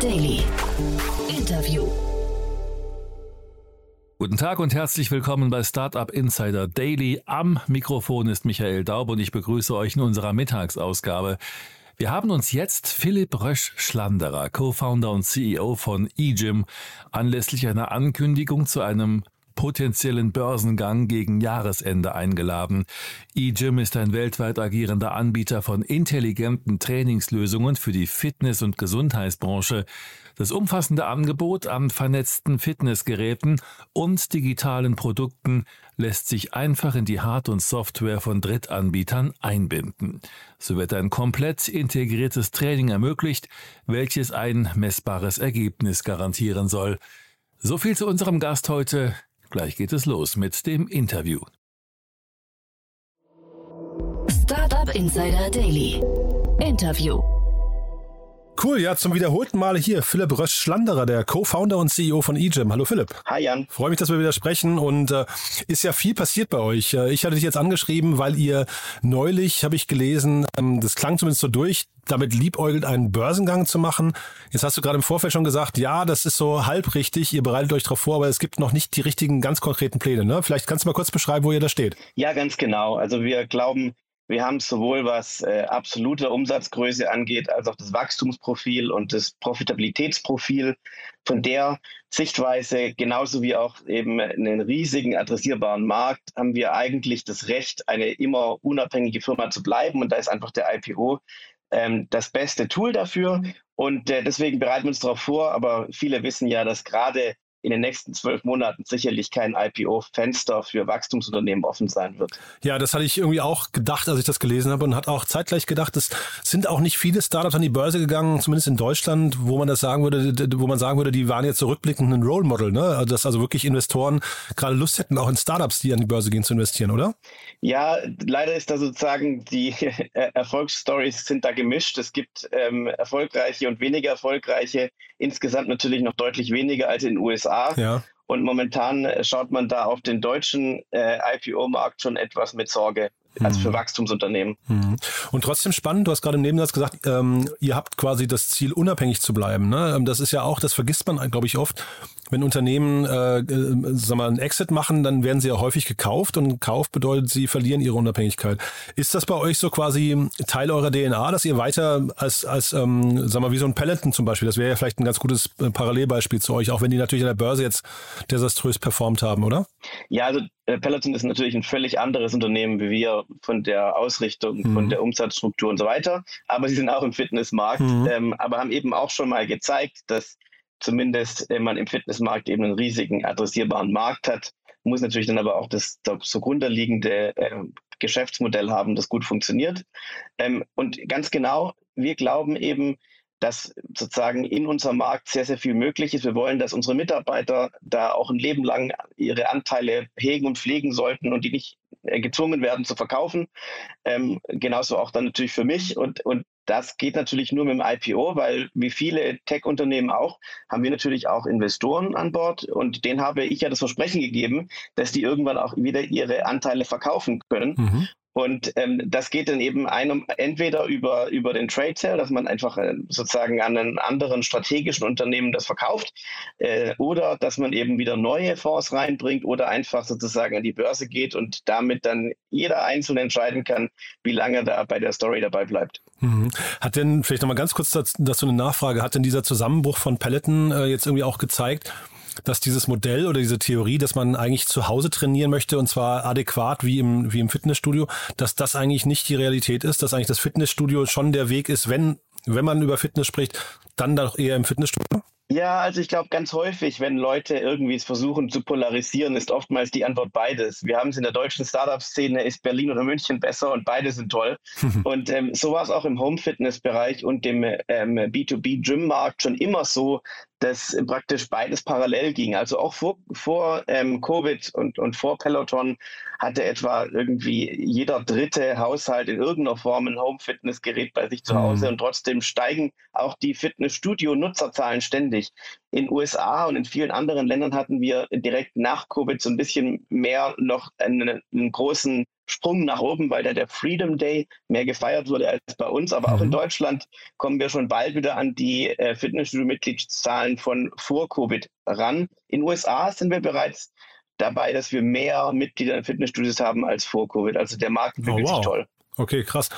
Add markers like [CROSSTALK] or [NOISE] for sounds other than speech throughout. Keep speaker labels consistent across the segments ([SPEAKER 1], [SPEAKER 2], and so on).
[SPEAKER 1] Daily. Interview.
[SPEAKER 2] Guten Tag und herzlich willkommen bei Startup Insider Daily. Am Mikrofon ist Michael Daub und ich begrüße euch in unserer Mittagsausgabe. Wir haben uns jetzt Philipp Rösch-Schlanderer, Co-Founder und CEO von eGym, anlässlich einer Ankündigung zu einem potenziellen Börsengang gegen Jahresende eingeladen. eGym ist ein weltweit agierender Anbieter von intelligenten Trainingslösungen für die Fitness- und Gesundheitsbranche. Das umfassende Angebot an vernetzten Fitnessgeräten und digitalen Produkten lässt sich einfach in die Hard- und Software von Drittanbietern einbinden. So wird ein komplett integriertes Training ermöglicht, welches ein messbares Ergebnis garantieren soll. So viel zu unserem Gast heute. Gleich geht es los mit dem Interview.
[SPEAKER 1] Startup Insider Daily. Interview.
[SPEAKER 3] Cool, ja, zum wiederholten Male hier Philipp Rösch-Schlanderer, der Co-Founder und CEO von eGym. Hallo Philipp.
[SPEAKER 4] Hi Jan.
[SPEAKER 3] Freue mich, dass wir wieder sprechen und äh, ist ja viel passiert bei euch. Äh, ich hatte dich jetzt angeschrieben, weil ihr neulich, habe ich gelesen, ähm, das klang zumindest so durch, damit liebäugelt, einen Börsengang zu machen. Jetzt hast du gerade im Vorfeld schon gesagt, ja, das ist so halb richtig, ihr bereitet euch darauf vor, aber es gibt noch nicht die richtigen, ganz konkreten Pläne. Ne? Vielleicht kannst du mal kurz beschreiben, wo ihr da steht.
[SPEAKER 4] Ja, ganz genau. Also wir glauben, wir haben sowohl was äh, absolute Umsatzgröße angeht, als auch das Wachstumsprofil und das Profitabilitätsprofil. Von der Sichtweise, genauso wie auch eben einen riesigen adressierbaren Markt, haben wir eigentlich das Recht, eine immer unabhängige Firma zu bleiben. Und da ist einfach der IPO ähm, das beste Tool dafür. Und äh, deswegen bereiten wir uns darauf vor. Aber viele wissen ja, dass gerade in den nächsten zwölf Monaten sicherlich kein IPO-Fenster für Wachstumsunternehmen offen sein wird.
[SPEAKER 3] Ja, das hatte ich irgendwie auch gedacht, als ich das gelesen habe und hat auch zeitgleich gedacht, es sind auch nicht viele Startups an die Börse gegangen, zumindest in Deutschland, wo man das sagen würde, wo man sagen würde, die waren jetzt zurückblickend ein Role Model, ne? Also, dass also wirklich Investoren gerade Lust hätten, auch in Startups, die an die Börse gehen, zu investieren, oder?
[SPEAKER 4] Ja, leider ist da sozusagen die [LAUGHS] Erfolgsstories sind da gemischt. Es gibt ähm, erfolgreiche und weniger erfolgreiche, insgesamt natürlich noch deutlich weniger als in den USA. USA. Ja. Und momentan schaut man da auf den deutschen äh, IPO-Markt schon etwas mit Sorge als für mhm. Wachstumsunternehmen.
[SPEAKER 3] Mhm. Und trotzdem spannend, du hast gerade im Nebensatz gesagt, ähm, ihr habt quasi das Ziel, unabhängig zu bleiben. Ne? Ähm, das ist ja auch, das vergisst man, glaube ich, oft. Wenn Unternehmen äh, äh, sag mal, einen Exit machen, dann werden sie ja häufig gekauft und Kauf bedeutet, sie verlieren ihre Unabhängigkeit. Ist das bei euch so quasi Teil eurer DNA, dass ihr weiter als, als ähm, sag mal, wie so ein Peloton zum Beispiel, das wäre ja vielleicht ein ganz gutes äh, Parallelbeispiel zu euch, auch wenn die natürlich an der Börse jetzt desaströs performt haben, oder?
[SPEAKER 4] Ja, also Peloton ist natürlich ein völlig anderes Unternehmen wie wir von der Ausrichtung, mhm. von der Umsatzstruktur und so weiter. Aber sie sind auch im Fitnessmarkt, mhm. ähm, aber haben eben auch schon mal gezeigt, dass zumindest äh, man im Fitnessmarkt eben einen riesigen adressierbaren Markt hat. Muss natürlich dann aber auch das, das zugrunde liegende äh, Geschäftsmodell haben, das gut funktioniert. Ähm, und ganz genau, wir glauben eben, dass sozusagen in unserem Markt sehr, sehr viel möglich ist. Wir wollen, dass unsere Mitarbeiter da auch ein Leben lang ihre Anteile hegen und pflegen sollten und die nicht äh, gezwungen werden zu verkaufen. Ähm, genauso auch dann natürlich für mich. Und, und das geht natürlich nur mit dem IPO, weil wie viele Tech-Unternehmen auch, haben wir natürlich auch Investoren an Bord und denen habe ich ja das Versprechen gegeben, dass die irgendwann auch wieder ihre Anteile verkaufen können. Mhm. Und ähm, das geht dann eben einem entweder über, über den Trade Sale, dass man einfach äh, sozusagen an einen anderen strategischen Unternehmen das verkauft, äh, oder dass man eben wieder neue Fonds reinbringt oder einfach sozusagen an die Börse geht und damit dann jeder einzeln entscheiden kann, wie lange da bei der Story dabei bleibt.
[SPEAKER 3] Mhm. Hat denn, vielleicht nochmal ganz kurz dazu eine Nachfrage, hat denn dieser Zusammenbruch von Peloton äh, jetzt irgendwie auch gezeigt, dass dieses Modell oder diese Theorie, dass man eigentlich zu Hause trainieren möchte und zwar adäquat wie im, wie im Fitnessstudio, dass das eigentlich nicht die Realität ist, dass eigentlich das Fitnessstudio schon der Weg ist, wenn, wenn man über Fitness spricht, dann doch eher im Fitnessstudio?
[SPEAKER 4] Ja, also ich glaube, ganz häufig, wenn Leute irgendwie es versuchen zu polarisieren, ist oftmals die Antwort beides. Wir haben es in der deutschen Startup-Szene, ist Berlin oder München besser und beide sind toll. [LAUGHS] und ähm, so war es auch im Home-Fitness-Bereich und dem ähm, B2B-Gym-Markt schon immer so, dass praktisch beides parallel ging. Also auch vor, vor ähm, Covid und, und vor Peloton hatte etwa irgendwie jeder dritte Haushalt in irgendeiner Form ein Home-Fitness-Gerät bei sich zu Hause mhm. und trotzdem steigen auch die Fitnessstudio-Nutzerzahlen ständig. In USA und in vielen anderen Ländern hatten wir direkt nach Covid so ein bisschen mehr noch einen, einen großen Sprung nach oben, weil da der Freedom Day mehr gefeiert wurde als bei uns. Aber mhm. auch in mhm. Deutschland kommen wir schon bald wieder an die äh, Fitnessstudio-Mitgliedszahlen von vor Covid ran. In den USA sind wir bereits dabei, dass wir mehr Mitglieder in Fitnessstudios haben als vor Covid. Also der Markt entwickelt oh, wow. sich toll.
[SPEAKER 3] Okay, krass.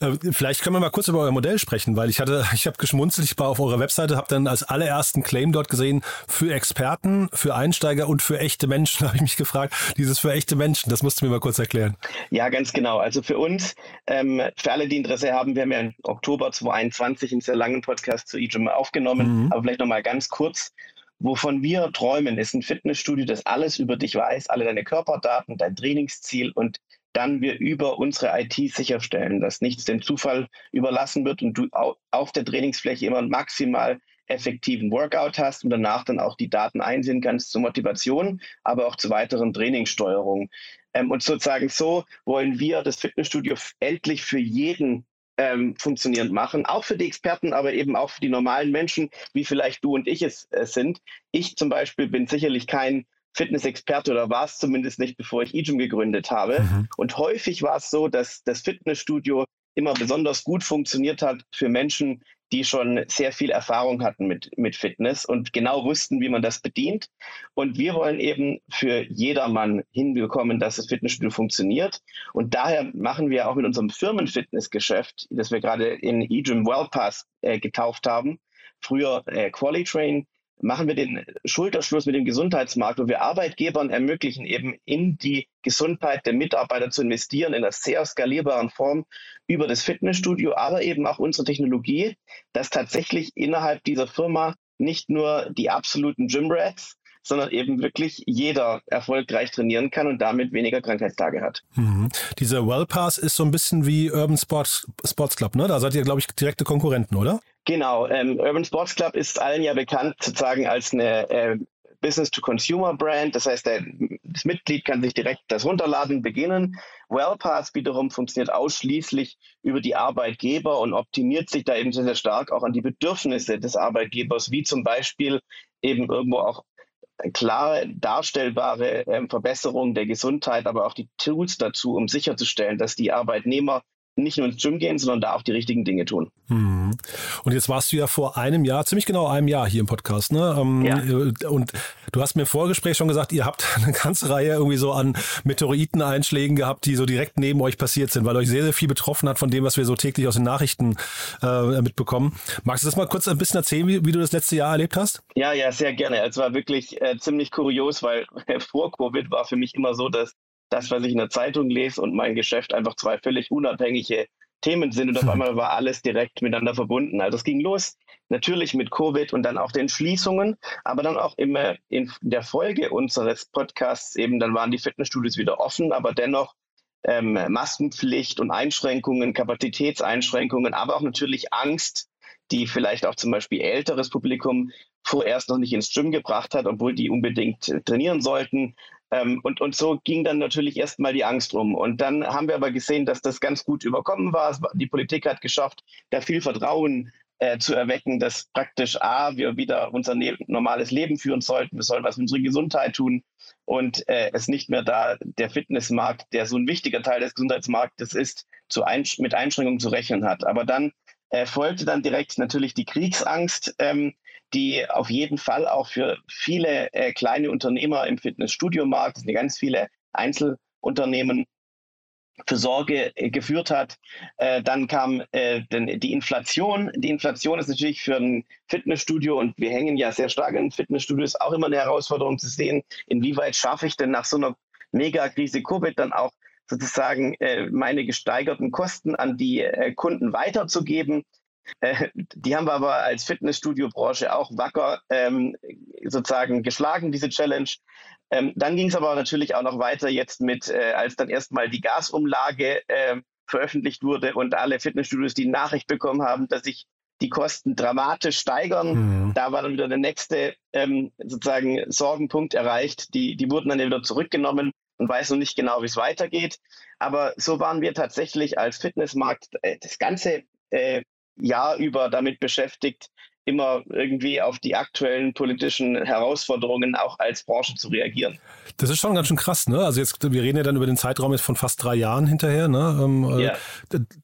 [SPEAKER 3] Äh, vielleicht können wir mal kurz über euer Modell sprechen, weil ich hatte, ich habe geschmunzelt, ich war auf eurer Webseite, habe dann als allerersten Claim dort gesehen, für Experten, für Einsteiger und für echte Menschen, [LAUGHS] habe ich mich gefragt, dieses für echte Menschen, das musst du mir mal kurz erklären.
[SPEAKER 4] Ja, ganz genau. Also für uns, ähm, für alle, die Interesse haben, wir haben ja im Oktober 2021 einen sehr langen Podcast zu EGM aufgenommen, mhm. aber vielleicht nochmal ganz kurz. Wovon wir träumen, ist ein Fitnessstudio, das alles über dich weiß, alle deine Körperdaten, dein Trainingsziel und dann wir über unsere IT sicherstellen, dass nichts dem Zufall überlassen wird und du auf der Trainingsfläche immer maximal effektiven Workout hast und danach dann auch die Daten einsehen kannst zur Motivation, aber auch zur weiteren Trainingssteuerung. Ähm, und sozusagen so wollen wir das Fitnessstudio endlich für jeden ähm, funktionierend machen, auch für die Experten, aber eben auch für die normalen Menschen, wie vielleicht du und ich es äh, sind. Ich zum Beispiel bin sicherlich kein Fitnessexperte oder war es zumindest nicht, bevor ich Ejum gegründet habe. Mhm. Und häufig war es so, dass das Fitnessstudio immer besonders gut funktioniert hat für Menschen, die schon sehr viel Erfahrung hatten mit, mit Fitness und genau wussten, wie man das bedient. Und wir wollen eben für jedermann hinbekommen, dass das Fitnessstudio funktioniert. Und daher machen wir auch mit unserem Firmenfitnessgeschäft, das wir gerade in eGym WellPass äh, getauft haben, früher äh, Qualitrain, machen wir den Schulterschluss mit dem Gesundheitsmarkt, wo wir Arbeitgebern ermöglichen, eben in die Gesundheit der Mitarbeiter zu investieren, in einer sehr skalierbaren Form über das Fitnessstudio, aber eben auch unsere Technologie, dass tatsächlich innerhalb dieser Firma nicht nur die absoluten Gymrats, sondern eben wirklich jeder erfolgreich trainieren kann und damit weniger Krankheitstage hat.
[SPEAKER 3] Mhm. Dieser Wellpass ist so ein bisschen wie Urban Sports, Sports Club, ne? Da seid ihr, glaube ich, direkte Konkurrenten, oder?
[SPEAKER 4] Genau, ähm, Urban Sports Club ist allen ja bekannt sozusagen als eine äh, Business-to-Consumer-Brand. Das heißt, der, das Mitglied kann sich direkt das runterladen, beginnen. WellPass wiederum funktioniert ausschließlich über die Arbeitgeber und optimiert sich da eben sehr, sehr stark auch an die Bedürfnisse des Arbeitgebers, wie zum Beispiel eben irgendwo auch klare darstellbare äh, Verbesserung der Gesundheit, aber auch die Tools dazu, um sicherzustellen, dass die Arbeitnehmer nicht nur ins Gym gehen, sondern da auch die richtigen Dinge tun.
[SPEAKER 3] Mhm. Und jetzt warst du ja vor einem Jahr, ziemlich genau einem Jahr hier im Podcast, ne? Ähm, ja. Und du hast mir im Vorgespräch schon gesagt, ihr habt [LAUGHS] eine ganze Reihe irgendwie so an Meteoriteneinschlägen gehabt, die so direkt neben euch passiert sind, weil euch sehr, sehr viel betroffen hat von dem, was wir so täglich aus den Nachrichten äh, mitbekommen. Magst du das mal kurz ein bisschen erzählen, wie, wie, du das letzte Jahr erlebt hast?
[SPEAKER 4] Ja, ja, sehr gerne. Es war wirklich äh, ziemlich kurios, weil [LAUGHS] vor Covid war für mich immer so, dass das, was ich in der Zeitung lese und mein Geschäft einfach zwei völlig unabhängige Themen sind und auf hm. einmal war alles direkt miteinander verbunden. Also es ging los natürlich mit Covid und dann auch den Schließungen, aber dann auch immer in der Folge unseres Podcasts eben, dann waren die Fitnessstudios wieder offen, aber dennoch ähm, Maskenpflicht und Einschränkungen, Kapazitätseinschränkungen, aber auch natürlich Angst, die vielleicht auch zum Beispiel älteres Publikum vorerst noch nicht ins Gym gebracht hat, obwohl die unbedingt trainieren sollten. Ähm, und, und so ging dann natürlich erstmal die Angst rum. Und dann haben wir aber gesehen, dass das ganz gut überkommen war. Die Politik hat geschafft, da viel Vertrauen äh, zu erwecken, dass praktisch A, wir wieder unser ne normales Leben führen sollten, wir sollen was für unsere Gesundheit tun und äh, es nicht mehr da der Fitnessmarkt, der so ein wichtiger Teil des Gesundheitsmarktes ist, zu ein mit Einschränkungen zu rechnen hat. Aber dann äh, folgte dann direkt natürlich die Kriegsangst, ähm, die auf jeden Fall auch für viele äh, kleine Unternehmer im Fitnessstudio-Markt, ganz viele Einzelunternehmen, für Sorge äh, geführt hat. Äh, dann kam äh, die Inflation. Die Inflation ist natürlich für ein Fitnessstudio und wir hängen ja sehr stark in Fitnessstudios auch immer eine Herausforderung zu sehen, inwieweit schaffe ich denn nach so einer Megakrise Covid dann auch sozusagen äh, meine gesteigerten Kosten an die äh, Kunden weiterzugeben. Äh, die haben wir aber als Fitnessstudio-Branche auch wacker ähm, sozusagen geschlagen, diese Challenge. Ähm, dann ging es aber natürlich auch noch weiter jetzt mit, äh, als dann erstmal die Gasumlage äh, veröffentlicht wurde und alle Fitnessstudios die Nachricht bekommen haben, dass sich die Kosten dramatisch steigern. Mhm. Da war dann wieder der nächste ähm, sozusagen Sorgenpunkt erreicht. Die, die wurden dann wieder zurückgenommen und weiß noch nicht genau, wie es weitergeht. Aber so waren wir tatsächlich als Fitnessmarkt äh, das ganze äh, Jahr über damit beschäftigt, immer irgendwie auf die aktuellen politischen Herausforderungen auch als Branche zu reagieren.
[SPEAKER 3] Das ist schon ganz schön krass, ne? Also jetzt, wir reden ja dann über den Zeitraum jetzt von fast drei Jahren hinterher, ne? Ähm, äh, ja.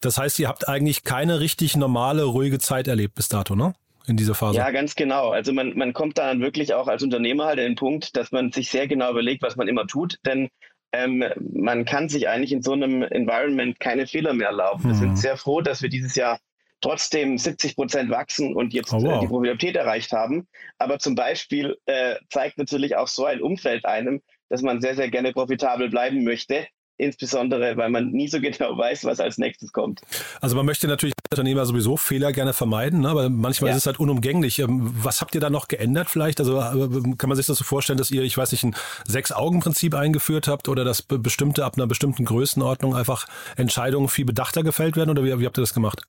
[SPEAKER 3] Das heißt, ihr habt eigentlich keine richtig normale, ruhige Zeit erlebt bis dato, ne? In dieser Phase.
[SPEAKER 4] Ja, ganz genau. Also man, man kommt dann wirklich auch als Unternehmer halt in den Punkt, dass man sich sehr genau überlegt, was man immer tut, denn ähm, man kann sich eigentlich in so einem Environment keine Fehler mehr erlauben. Wir sind mhm. sehr froh, dass wir dieses Jahr trotzdem 70 Prozent wachsen und jetzt oh, wow. äh, die Profitabilität erreicht haben. Aber zum Beispiel äh, zeigt natürlich auch so ein Umfeld einem, dass man sehr, sehr gerne profitabel bleiben möchte. Insbesondere, weil man nie so genau [LAUGHS] weiß, was als nächstes kommt.
[SPEAKER 3] Also man möchte natürlich als Unternehmer sowieso Fehler gerne vermeiden, ne? aber manchmal ja. ist es halt unumgänglich. Ähm, was habt ihr da noch geändert vielleicht? Also äh, kann man sich das so vorstellen, dass ihr, ich weiß nicht, ein Sechs-Augen-Prinzip eingeführt habt oder dass bestimmte ab einer bestimmten Größenordnung einfach Entscheidungen viel bedachter gefällt werden oder wie, wie habt ihr das gemacht?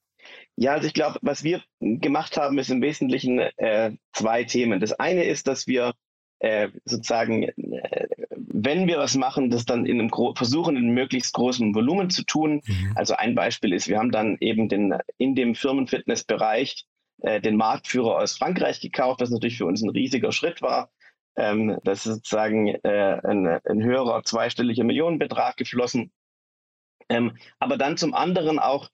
[SPEAKER 4] Ja, also ich glaube, was wir gemacht haben, ist im Wesentlichen äh, zwei Themen. Das eine ist, dass wir äh, sozusagen, äh, wenn wir was machen, das dann in einem versuchen, in einem möglichst großen Volumen zu tun. Mhm. Also ein Beispiel ist, wir haben dann eben den, in dem Firmenfitnessbereich äh, den Marktführer aus Frankreich gekauft, was natürlich für uns ein riesiger Schritt war. Ähm, das ist sozusagen äh, ein, ein höherer zweistelliger Millionenbetrag geflossen. Ähm, aber dann zum anderen auch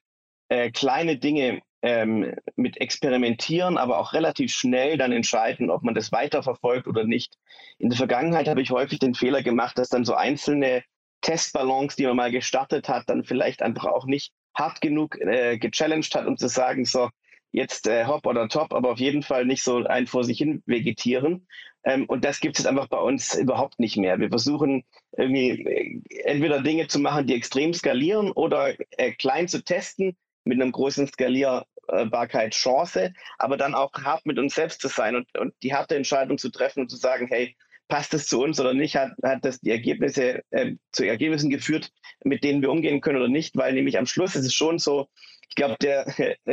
[SPEAKER 4] äh, kleine Dinge ähm, mit experimentieren, aber auch relativ schnell dann entscheiden, ob man das weiterverfolgt oder nicht. In der Vergangenheit habe ich häufig den Fehler gemacht, dass dann so einzelne Testballons, die man mal gestartet hat, dann vielleicht einfach auch nicht hart genug äh, gechallenged hat, um zu sagen, so, jetzt äh, hopp oder top, aber auf jeden Fall nicht so ein vor sich hin vegetieren. Ähm, und das gibt es einfach bei uns überhaupt nicht mehr. Wir versuchen irgendwie äh, entweder Dinge zu machen, die extrem skalieren oder äh, klein zu testen, mit einem großen Skalierbarkeit Chance, aber dann auch hart mit uns selbst zu sein und, und die harte Entscheidung zu treffen und zu sagen, hey, passt es zu uns oder nicht, hat, hat das die Ergebnisse äh, zu Ergebnissen geführt, mit denen wir umgehen können oder nicht, weil nämlich am Schluss ist es schon so, ich glaube, der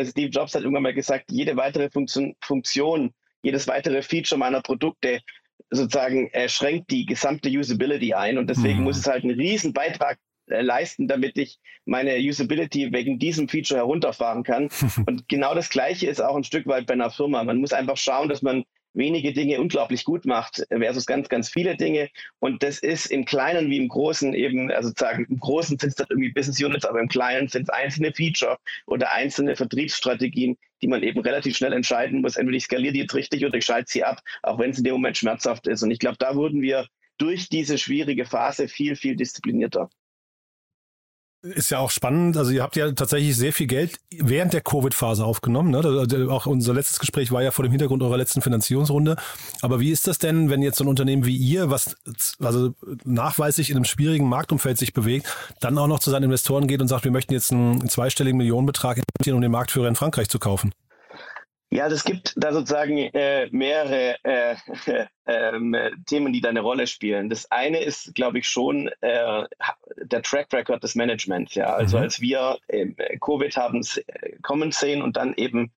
[SPEAKER 4] Steve Jobs hat irgendwann mal gesagt, jede weitere Funktion, Funktion jedes weitere Feature meiner Produkte sozusagen äh, schränkt die gesamte Usability ein und deswegen mhm. muss es halt einen riesen Beitrag leisten, damit ich meine Usability wegen diesem Feature herunterfahren kann. [LAUGHS] Und genau das Gleiche ist auch ein Stück weit bei einer Firma. Man muss einfach schauen, dass man wenige Dinge unglaublich gut macht versus ganz, ganz viele Dinge. Und das ist im Kleinen wie im Großen eben, also sozusagen im Großen sind es dann irgendwie Business Units, aber im Kleinen sind es einzelne Feature oder einzelne Vertriebsstrategien, die man eben relativ schnell entscheiden muss. Entweder ich skaliere die jetzt richtig oder ich schalte sie ab, auch wenn es in dem Moment schmerzhaft ist. Und ich glaube, da wurden wir durch diese schwierige Phase viel, viel disziplinierter.
[SPEAKER 3] Ist ja auch spannend. Also ihr habt ja tatsächlich sehr viel Geld während der Covid-Phase aufgenommen. Ne? Auch unser letztes Gespräch war ja vor dem Hintergrund eurer letzten Finanzierungsrunde. Aber wie ist das denn, wenn jetzt so ein Unternehmen wie ihr, was also nachweislich in einem schwierigen Marktumfeld sich bewegt, dann auch noch zu seinen Investoren geht und sagt, wir möchten jetzt einen zweistelligen Millionenbetrag investieren, um den Marktführer in Frankreich zu kaufen?
[SPEAKER 4] Ja, also es gibt da sozusagen äh, mehrere äh, [LAUGHS] äh, Themen, die da eine Rolle spielen. Das eine ist, glaube ich, schon äh, der Track Record des Managements. Ja, also mhm. als wir ähm, Covid haben äh, kommen sehen und dann eben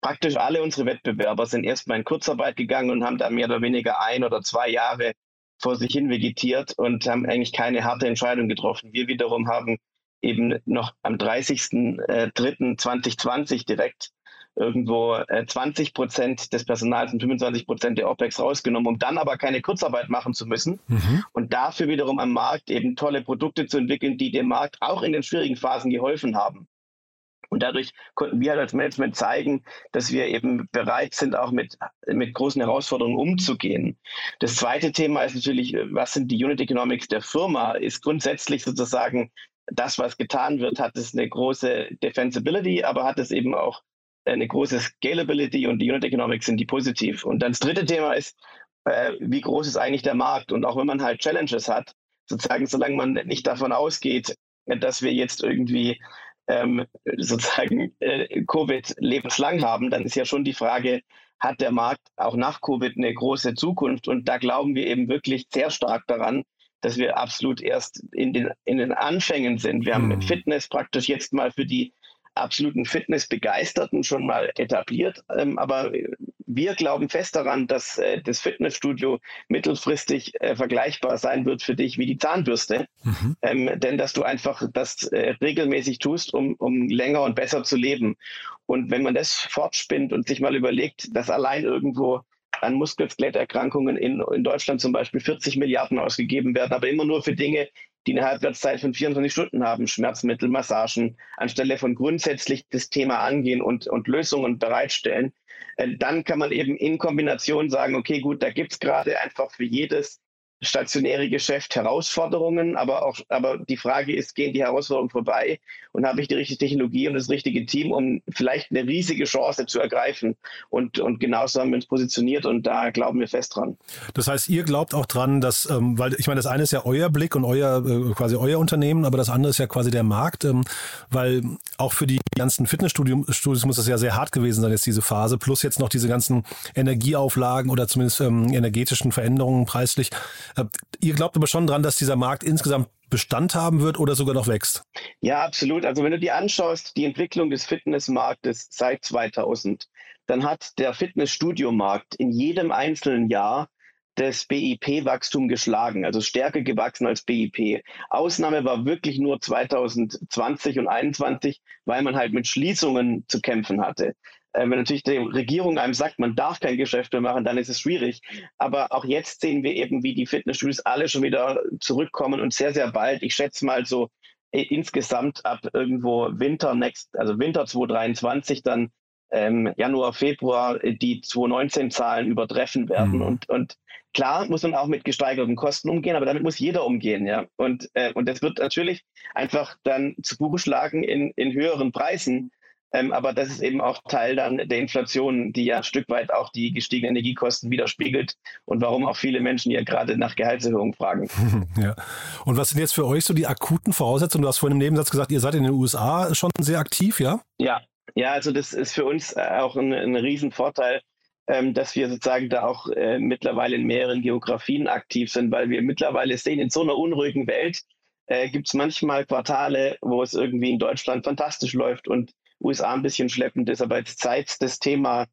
[SPEAKER 4] praktisch alle unsere Wettbewerber sind erstmal in Kurzarbeit gegangen und haben da mehr oder weniger ein oder zwei Jahre vor sich hin vegetiert und haben eigentlich keine harte Entscheidung getroffen. Wir wiederum haben eben noch am 30.03.2020 direkt irgendwo äh, 20 Prozent des Personals und 25 Prozent der OPEX rausgenommen, um dann aber keine Kurzarbeit machen zu müssen mhm. und dafür wiederum am Markt eben tolle Produkte zu entwickeln, die dem Markt auch in den schwierigen Phasen geholfen haben. Und dadurch konnten wir halt als Management zeigen, dass wir eben bereit sind, auch mit, mit großen Herausforderungen umzugehen. Das zweite Thema ist natürlich, was sind die Unit Economics der Firma? Ist grundsätzlich sozusagen das, was getan wird, hat es eine große Defensibility, aber hat es eben auch eine große Scalability und die Unit Economics sind die positiv. Und dann das dritte Thema ist, äh, wie groß ist eigentlich der Markt? Und auch wenn man halt Challenges hat, sozusagen, solange man nicht davon ausgeht, dass wir jetzt irgendwie ähm, sozusagen äh, Covid lebenslang haben, dann ist ja schon die Frage, hat der Markt auch nach Covid eine große Zukunft? Und da glauben wir eben wirklich sehr stark daran, dass wir absolut erst in den, in den Anfängen sind. Wir haben hm. Fitness praktisch jetzt mal für die absoluten Fitnessbegeisterten schon mal etabliert. Ähm, aber wir glauben fest daran, dass äh, das Fitnessstudio mittelfristig äh, vergleichbar sein wird für dich wie die Zahnbürste. Mhm. Ähm, denn dass du einfach das äh, regelmäßig tust, um, um länger und besser zu leben. Und wenn man das fortspinnt und sich mal überlegt, dass allein irgendwo an Muskel-Skeletterkrankungen in, in Deutschland zum Beispiel 40 Milliarden ausgegeben werden, aber immer nur für Dinge, die eine Halbwertszeit von 24 Stunden haben, Schmerzmittel, Massagen, anstelle von grundsätzlich das Thema angehen und, und Lösungen bereitstellen, äh, dann kann man eben in Kombination sagen, okay, gut, da gibt es gerade einfach für jedes stationäre Geschäft Herausforderungen, aber auch, aber die Frage ist, gehen die Herausforderungen vorbei und habe ich die richtige Technologie und das richtige Team, um vielleicht eine riesige Chance zu ergreifen? Und, und genauso haben wir uns positioniert und da glauben wir fest dran.
[SPEAKER 3] Das heißt, ihr glaubt auch dran, dass, ähm, weil ich meine, das eine ist ja euer Blick und euer, äh, quasi euer Unternehmen, aber das andere ist ja quasi der Markt, ähm, weil auch für die ganzen Fitnessstudios muss das ja sehr hart gewesen sein, jetzt diese Phase, plus jetzt noch diese ganzen Energieauflagen oder zumindest ähm, energetischen Veränderungen preislich. Ihr glaubt aber schon dran, dass dieser Markt insgesamt Bestand haben wird oder sogar noch wächst?
[SPEAKER 4] Ja, absolut. Also wenn du dir anschaust, die Entwicklung des Fitnessmarktes seit 2000, dann hat der Fitnessstudiomarkt in jedem einzelnen Jahr das BIP-Wachstum geschlagen, also stärker gewachsen als BIP. Ausnahme war wirklich nur 2020 und 2021, weil man halt mit Schließungen zu kämpfen hatte. Äh, wenn natürlich die Regierung einem sagt, man darf kein Geschäft mehr machen, dann ist es schwierig. Aber auch jetzt sehen wir eben, wie die Fitnessstudios alle schon wieder zurückkommen und sehr, sehr bald, ich schätze mal so äh, insgesamt ab irgendwo Winter next, also Winter 2023 dann ähm, Januar, Februar äh, die 2019 Zahlen übertreffen werden. Mhm. Und, und klar muss man auch mit gesteigerten Kosten umgehen, aber damit muss jeder umgehen, ja. Und, äh, und das wird natürlich einfach dann zu Buche schlagen in, in höheren Preisen. Ähm, aber das ist eben auch Teil dann der Inflation, die ja ein Stück weit auch die gestiegenen Energiekosten widerspiegelt und warum auch viele Menschen ja gerade nach Gehaltserhöhungen fragen. [LAUGHS]
[SPEAKER 3] Ja. Und was sind jetzt für euch so die akuten Voraussetzungen? Du hast vorhin im Nebensatz gesagt, ihr seid in den USA schon sehr aktiv, ja?
[SPEAKER 4] Ja, ja, also das ist für uns äh, auch ein, ein Riesenvorteil, ähm, dass wir sozusagen da auch äh, mittlerweile in mehreren Geografien aktiv sind, weil wir mittlerweile sehen, in so einer unruhigen Welt äh, gibt es manchmal Quartale, wo es irgendwie in Deutschland fantastisch läuft und USA ein bisschen schleppend ist, aber jetzt seit das Thema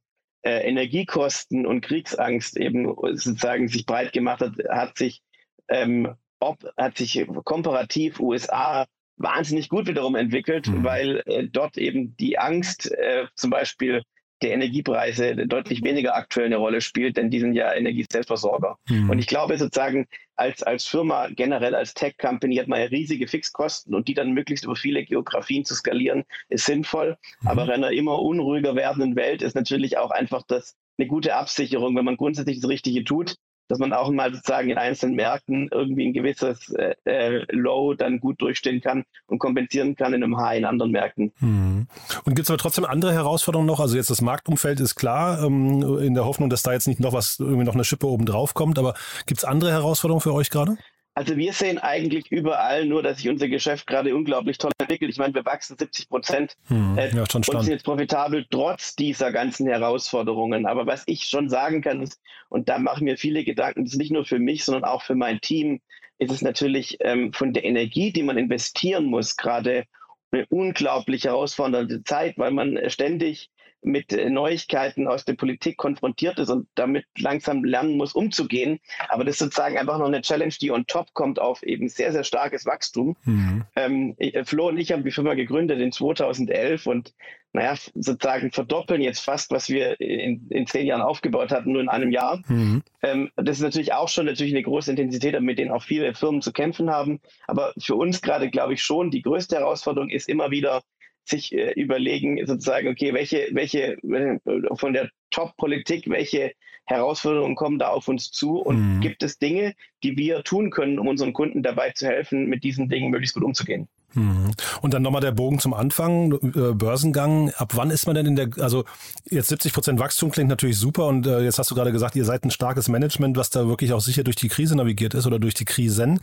[SPEAKER 4] äh, Energiekosten und Kriegsangst eben sozusagen sich breit gemacht hat, hat sich, ähm, ob, hat sich komparativ USA wahnsinnig gut wiederum entwickelt, mhm. weil äh, dort eben die Angst äh, zum Beispiel der Energiepreise deutlich weniger aktuell eine Rolle spielt, denn die sind ja Energieselbstversorger. Mhm. Und ich glaube sozusagen, als, als Firma, generell als Tech-Company hat man ja riesige Fixkosten und die dann möglichst über viele Geografien zu skalieren, ist sinnvoll. Mhm. Aber in einer immer unruhiger werdenden Welt ist natürlich auch einfach das eine gute Absicherung, wenn man grundsätzlich das Richtige tut, dass man auch mal sozusagen in einzelnen Märkten irgendwie ein gewisses äh, äh, Low dann gut durchstehen kann und kompensieren kann in einem High in anderen Märkten.
[SPEAKER 3] Hm. Und gibt es aber trotzdem andere Herausforderungen noch? Also jetzt das Marktumfeld ist klar, ähm, in der Hoffnung, dass da jetzt nicht noch was, irgendwie noch eine Schippe oben drauf kommt, aber gibt es andere Herausforderungen für euch gerade?
[SPEAKER 4] Also wir sehen eigentlich überall nur, dass sich unser Geschäft gerade unglaublich toll entwickelt. Ich meine, wir wachsen 70 Prozent hm, äh, ja, und sind jetzt profitabel trotz dieser ganzen Herausforderungen. Aber was ich schon sagen kann, ist, und da machen mir viele Gedanken, das ist nicht nur für mich, sondern auch für mein Team, ist es natürlich ähm, von der Energie, die man investieren muss, gerade eine unglaublich herausfordernde Zeit, weil man ständig mit äh, Neuigkeiten aus der Politik konfrontiert ist und damit langsam lernen muss, umzugehen. Aber das ist sozusagen einfach noch eine Challenge, die on top kommt auf eben sehr, sehr starkes Wachstum. Mhm. Ähm, äh, Flo und ich haben die Firma gegründet in 2011 und naja, sozusagen verdoppeln jetzt fast, was wir in, in zehn Jahren aufgebaut hatten, nur in einem Jahr. Mhm. Ähm, das ist natürlich auch schon natürlich eine große Intensität, mit denen auch viele Firmen zu kämpfen haben. Aber für uns gerade, glaube ich, schon die größte Herausforderung ist immer wieder, sich äh, überlegen, sozusagen, okay, welche, welche äh, von der Top-Politik, welche Herausforderungen kommen da auf uns zu und mhm. gibt es Dinge, die wir tun können, um unseren Kunden dabei zu helfen, mit diesen Dingen möglichst gut umzugehen.
[SPEAKER 3] Mhm. Und dann nochmal der Bogen zum Anfang, äh, Börsengang. Ab wann ist man denn in der, also jetzt 70 Prozent Wachstum klingt natürlich super und äh, jetzt hast du gerade gesagt, ihr seid ein starkes Management, was da wirklich auch sicher durch die Krise navigiert ist oder durch die Krisen.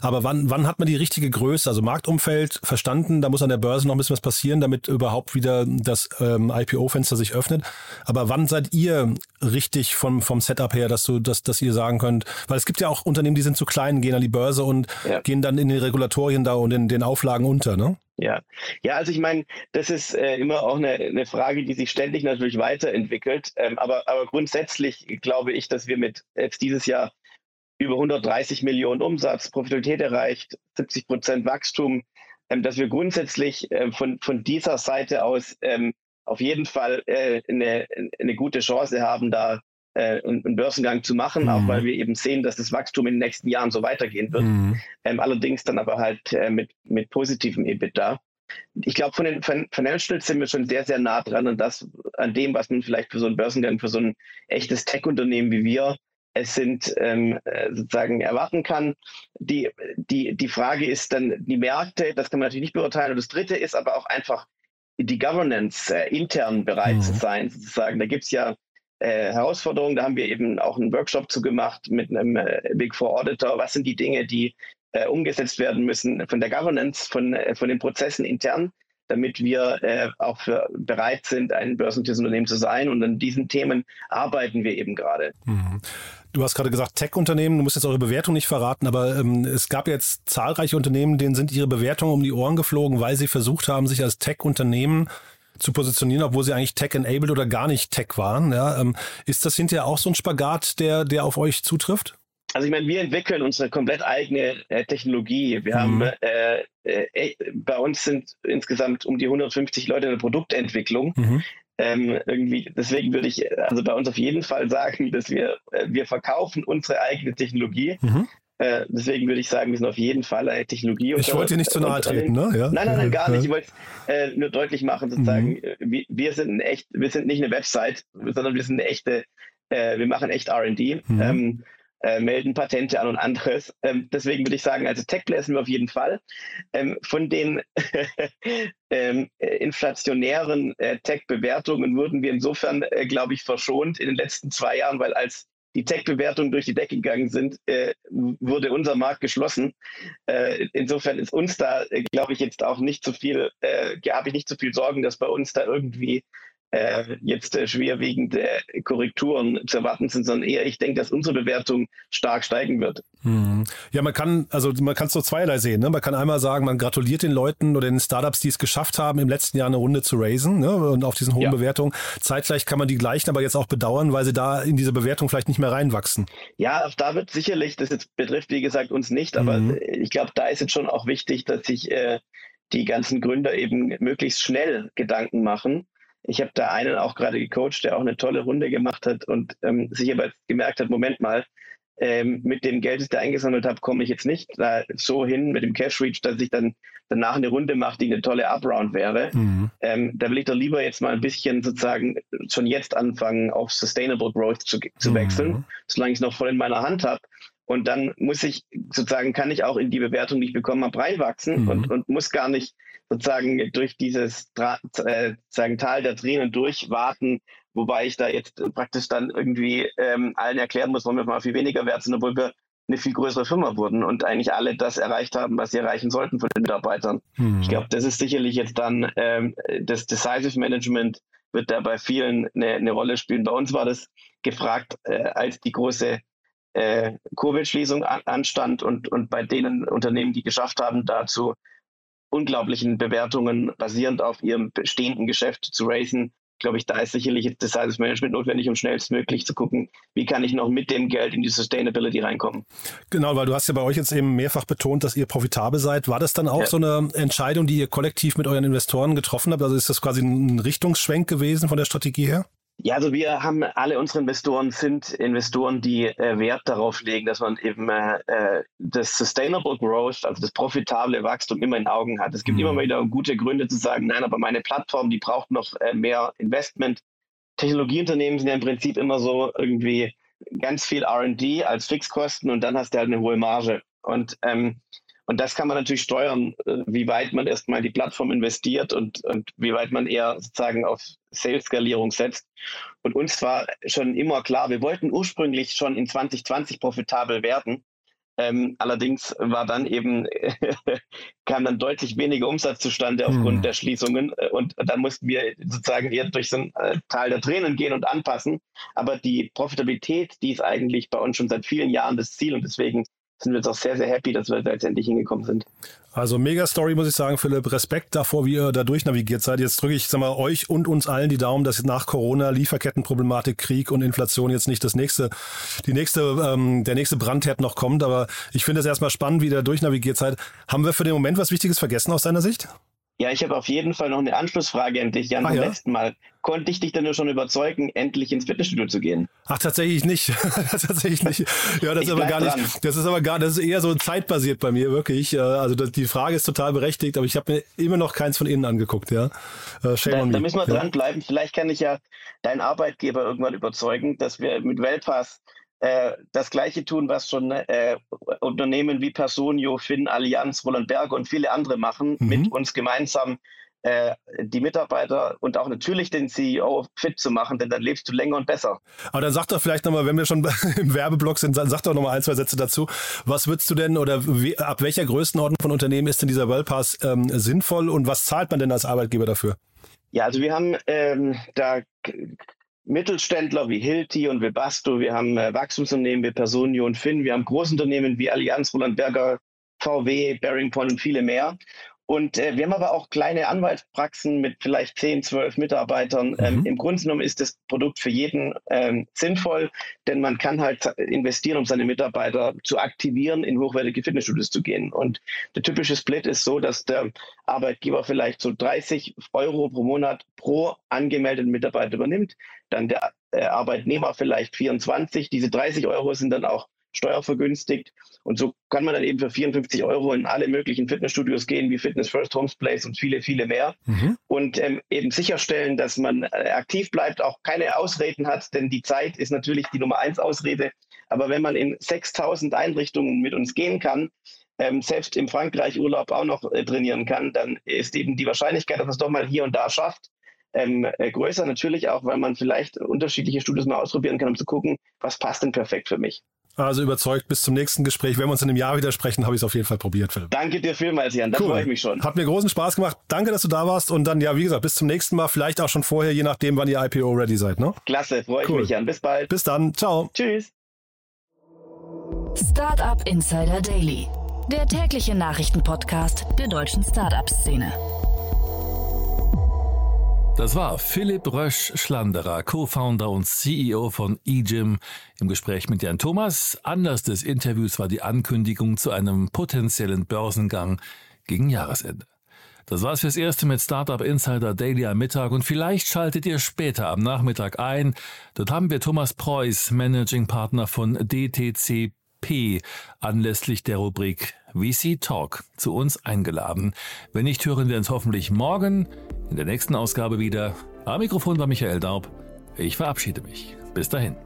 [SPEAKER 3] Aber wann, wann hat man die richtige Größe? Also Marktumfeld verstanden, da muss an der Börse noch ein bisschen was passieren, damit überhaupt wieder das ähm, IPO-Fenster sich öffnet. Aber wann seid ihr richtig vom, vom Setup her, dass du, dass, dass ihr sagen könnt, weil es gibt ja auch Unternehmen, die sind zu klein, gehen an die Börse und ja. gehen dann in die Regulatorien da und in den Auflagen unter, ne?
[SPEAKER 4] Ja, ja, also ich meine, das ist äh, immer auch eine, eine, Frage, die sich ständig natürlich weiterentwickelt. Ähm, aber, aber grundsätzlich glaube ich, dass wir mit jetzt dieses Jahr über 130 Millionen Umsatz, Profitabilität erreicht, 70 Prozent Wachstum, ähm, dass wir grundsätzlich äh, von, von dieser Seite aus ähm, auf jeden Fall äh, eine, eine gute Chance haben, da äh, einen Börsengang zu machen, mhm. auch weil wir eben sehen, dass das Wachstum in den nächsten Jahren so weitergehen wird. Mhm. Ähm, allerdings dann aber halt äh, mit, mit positivem EBITDA. Ich glaube, von den Financials sind wir schon sehr, sehr nah dran an das, an dem, was man vielleicht für so einen Börsengang, für so ein echtes Tech-Unternehmen wie wir es sind ähm, äh, sozusagen erwarten kann. Die, die, die Frage ist dann die Märkte, das kann man natürlich nicht beurteilen. Und das dritte ist aber auch einfach die Governance äh, intern bereit mhm. zu sein, sozusagen. Da gibt es ja äh, Herausforderungen. Da haben wir eben auch einen Workshop zu gemacht mit einem äh, Big Four Auditor. Was sind die Dinge, die äh, umgesetzt werden müssen von der Governance, von, äh, von den Prozessen intern, damit wir äh, auch für, bereit sind, ein börsennotiertes Unternehmen zu sein. Und an diesen Themen arbeiten wir eben gerade. Mhm.
[SPEAKER 3] Du hast gerade gesagt, Tech-Unternehmen, du musst jetzt eure Bewertung nicht verraten, aber ähm, es gab jetzt zahlreiche Unternehmen, denen sind ihre Bewertungen um die Ohren geflogen, weil sie versucht haben, sich als Tech-Unternehmen zu positionieren, obwohl sie eigentlich tech-enabled oder gar nicht Tech waren. Ja, ähm, ist das hinterher auch so ein Spagat, der, der auf euch zutrifft?
[SPEAKER 4] Also ich meine, wir entwickeln unsere komplett eigene äh, Technologie. Wir mhm. haben äh, äh, bei uns sind insgesamt um die 150 Leute in der Produktentwicklung. Mhm. Ähm, irgendwie, deswegen würde ich also bei uns auf jeden Fall sagen, dass wir, äh, wir verkaufen unsere eigene Technologie. Mhm. Äh, deswegen würde ich sagen, wir sind auf jeden Fall eine Technologie.
[SPEAKER 3] Ich wollte dir nicht zu nahe treten, ne?
[SPEAKER 4] Ja? Nein, nein, nein, gar nicht. Ich wollte äh, nur deutlich machen, sozusagen, mhm. Äh, wir, wir, sind ein echt, wir sind nicht eine Website, sondern wir sind eine echte, äh, wir machen echt RD. Mhm. Ähm, äh, melden Patente an und anderes. Ähm, deswegen würde ich sagen, also Tech-Player sind wir auf jeden Fall. Ähm, von den [LAUGHS] ähm, inflationären äh, Tech-Bewertungen wurden wir insofern, äh, glaube ich, verschont in den letzten zwei Jahren, weil als die Tech-Bewertungen durch die Decke gegangen sind, äh, wurde unser Markt geschlossen. Äh, insofern ist uns da, äh, glaube ich, jetzt auch nicht so viel, äh, habe ich nicht so viel Sorgen, dass bei uns da irgendwie äh, jetzt äh, schwerwiegende Korrekturen zu erwarten sind, sondern eher, ich denke, dass unsere Bewertung stark steigen wird.
[SPEAKER 3] Hm. Ja, man kann, also man kann es so zweierlei sehen. Ne? Man kann einmal sagen, man gratuliert den Leuten oder den Startups, die es geschafft haben, im letzten Jahr eine Runde zu raisen ne? und auf diesen hohen ja. Bewertungen. Zeitgleich kann man die gleichen aber jetzt auch bedauern, weil sie da in diese Bewertung vielleicht nicht mehr reinwachsen.
[SPEAKER 4] Ja, da wird sicherlich, das jetzt betrifft wie gesagt uns nicht, aber mhm. ich glaube, da ist jetzt schon auch wichtig, dass sich äh, die ganzen Gründer eben möglichst schnell Gedanken machen ich habe da einen auch gerade gecoacht, der auch eine tolle Runde gemacht hat und ähm, sich aber gemerkt hat, Moment mal, ähm, mit dem Geld, das ich da eingesammelt habe, komme ich jetzt nicht da so hin mit dem Cash Reach, dass ich dann danach eine Runde mache, die eine tolle Upround wäre. Mhm. Ähm, da will ich doch lieber jetzt mal ein bisschen sozusagen schon jetzt anfangen, auf Sustainable Growth zu, zu mhm. wechseln, solange ich es noch voll in meiner Hand habe. Und dann muss ich sozusagen, kann ich auch in die Bewertung, die ich bekommen habe, reinwachsen mhm. und, und muss gar nicht sozusagen durch dieses äh, sagen, Tal der Tränen durchwarten, wobei ich da jetzt praktisch dann irgendwie ähm, allen erklären muss, warum wir mal viel weniger wert sind, obwohl wir eine viel größere Firma wurden und eigentlich alle das erreicht haben, was sie erreichen sollten von den Mitarbeitern. Mhm. Ich glaube, das ist sicherlich jetzt dann ähm, das Decisive Management wird da bei vielen eine, eine Rolle spielen. Bei uns war das gefragt, äh, als die große äh, Covid-Schließung an, anstand und, und bei denen Unternehmen, die geschafft haben, dazu unglaublichen Bewertungen basierend auf ihrem bestehenden Geschäft zu raisen, glaube ich, da ist sicherlich das Size Management notwendig, um schnellstmöglich zu gucken, wie kann ich noch mit dem Geld in die Sustainability reinkommen.
[SPEAKER 3] Genau, weil du hast ja bei euch jetzt eben mehrfach betont, dass ihr profitabel seid. War das dann auch ja. so eine Entscheidung, die ihr kollektiv mit euren Investoren getroffen habt? Also ist das quasi ein Richtungsschwenk gewesen von der Strategie her?
[SPEAKER 4] Ja, also wir haben alle unsere Investoren sind Investoren, die äh, Wert darauf legen, dass man eben äh, äh, das Sustainable Growth, also das profitable Wachstum immer in Augen hat. Es gibt mhm. immer wieder gute Gründe zu sagen, nein, aber meine Plattform, die braucht noch äh, mehr Investment. Technologieunternehmen sind ja im Prinzip immer so irgendwie ganz viel R&D als Fixkosten und dann hast du halt eine hohe Marge. Und ähm, und das kann man natürlich steuern, äh, wie weit man erstmal die Plattform investiert und, und wie weit man eher sozusagen auf Sales-Skalierung setzt. Und uns war schon immer klar, wir wollten ursprünglich schon in 2020 profitabel werden. Ähm, allerdings war dann eben, [LAUGHS] kam dann deutlich weniger Umsatz zustande aufgrund mhm. der Schließungen. Und dann mussten wir sozusagen eher durch so ein äh, Tal der Tränen gehen und anpassen. Aber die Profitabilität, die ist eigentlich bei uns schon seit vielen Jahren das Ziel. Und deswegen sind wir jetzt auch sehr, sehr happy, dass wir da hingekommen sind.
[SPEAKER 3] Also mega Story, muss ich sagen, Philipp. Respekt davor, wie ihr da durchnavigiert seid. Jetzt drücke ich sag mal, euch und uns allen die Daumen, dass nach Corona, Lieferkettenproblematik, Krieg und Inflation jetzt nicht das nächste, die nächste, ähm, der nächste Brandherd noch kommt. Aber ich finde es erstmal spannend, wie ihr da durchnavigiert seid. Haben wir für den Moment was Wichtiges vergessen aus deiner Sicht?
[SPEAKER 4] Ja, ich habe auf jeden Fall noch eine Anschlussfrage an dich, Jan, ah, ja? letzten Mal. Konnte ich dich denn nur schon überzeugen, endlich ins Fitnessstudio zu gehen?
[SPEAKER 3] Ach, tatsächlich nicht. [LAUGHS] tatsächlich nicht. Ja, das ist aber gar dran. nicht. Das ist aber gar, das ist eher so zeitbasiert bei mir, wirklich. Äh, also das, die Frage ist total berechtigt, aber ich habe mir immer noch keins von innen angeguckt, ja.
[SPEAKER 4] Äh, shame da, on me. da müssen wir ja? dranbleiben. Vielleicht kann ich ja deinen Arbeitgeber irgendwann überzeugen, dass wir mit Wellpass äh, das Gleiche tun, was schon äh, Unternehmen wie Personio, Finn, Allianz, Roland Berger und viele andere machen, mhm. mit uns gemeinsam äh, die Mitarbeiter und auch natürlich den CEO fit zu machen, denn dann lebst du länger und besser.
[SPEAKER 3] Aber dann sag doch vielleicht nochmal, wenn wir schon [LAUGHS] im Werbeblock sind, sag doch nochmal ein, zwei Sätze dazu. Was würdest du denn oder wie, ab welcher Größenordnung von Unternehmen ist denn dieser Wellpass ähm, sinnvoll und was zahlt man denn als Arbeitgeber dafür?
[SPEAKER 4] Ja, also wir haben ähm, da Mittelständler wie Hilti und Webasto, wir haben äh, Wachstumsunternehmen wie Personio und Finn, wir haben Großunternehmen wie Allianz, Roland Berger, VW, Bearing Point und viele mehr. Und äh, wir haben aber auch kleine Anwaltspraxen mit vielleicht 10, 12 Mitarbeitern. Mhm. Ähm, Im Grunde genommen ist das Produkt für jeden ähm, sinnvoll, denn man kann halt investieren, um seine Mitarbeiter zu aktivieren, in hochwertige Fitnessstudios zu gehen. Und der typische Split ist so, dass der Arbeitgeber vielleicht so 30 Euro pro Monat pro angemeldeten Mitarbeiter übernimmt, dann der äh, Arbeitnehmer vielleicht 24. Diese 30 Euro sind dann auch steuervergünstigt. Und so kann man dann eben für 54 Euro in alle möglichen Fitnessstudios gehen, wie Fitness First, Homes Place und viele, viele mehr. Mhm. Und ähm, eben sicherstellen, dass man äh, aktiv bleibt, auch keine Ausreden hat, denn die Zeit ist natürlich die Nummer eins Ausrede. Aber wenn man in 6000 Einrichtungen mit uns gehen kann, ähm, selbst im Frankreich Urlaub auch noch äh, trainieren kann, dann ist eben die Wahrscheinlichkeit, dass man es doch mal hier und da schafft, ähm, äh, größer natürlich auch, weil man vielleicht unterschiedliche Studios mal ausprobieren kann, um zu gucken, was passt denn perfekt für mich.
[SPEAKER 3] Also überzeugt bis zum nächsten Gespräch. Wenn wir uns in einem Jahr wieder sprechen, habe ich es auf jeden Fall probiert, Philipp.
[SPEAKER 4] Danke dir vielmals, Jan. Da cool. freue ich mich schon.
[SPEAKER 3] Hat mir großen Spaß gemacht. Danke, dass du da warst. Und dann, ja, wie gesagt, bis zum nächsten Mal. Vielleicht auch schon vorher, je nachdem, wann ihr IPO ready seid. Ne?
[SPEAKER 4] Klasse, freue cool. ich mich, Jan. Bis bald.
[SPEAKER 3] Bis dann. Ciao.
[SPEAKER 4] Tschüss.
[SPEAKER 1] Startup Insider Daily. Der tägliche Nachrichtenpodcast der deutschen Startup-Szene.
[SPEAKER 2] Das war Philipp Rösch-Schlanderer, Co-Founder und CEO von eGym im Gespräch mit Jan Thomas. Anlass des Interviews war die Ankündigung zu einem potenziellen Börsengang gegen Jahresende. Das war's fürs Erste mit Startup Insider Daily am Mittag und vielleicht schaltet ihr später am Nachmittag ein. Dort haben wir Thomas Preuß, Managing Partner von DTC P anlässlich der Rubrik VC Talk zu uns eingeladen. Wenn nicht, hören wir uns hoffentlich morgen in der nächsten Ausgabe wieder. Am Mikrofon war Michael Daub. Ich verabschiede mich. Bis dahin.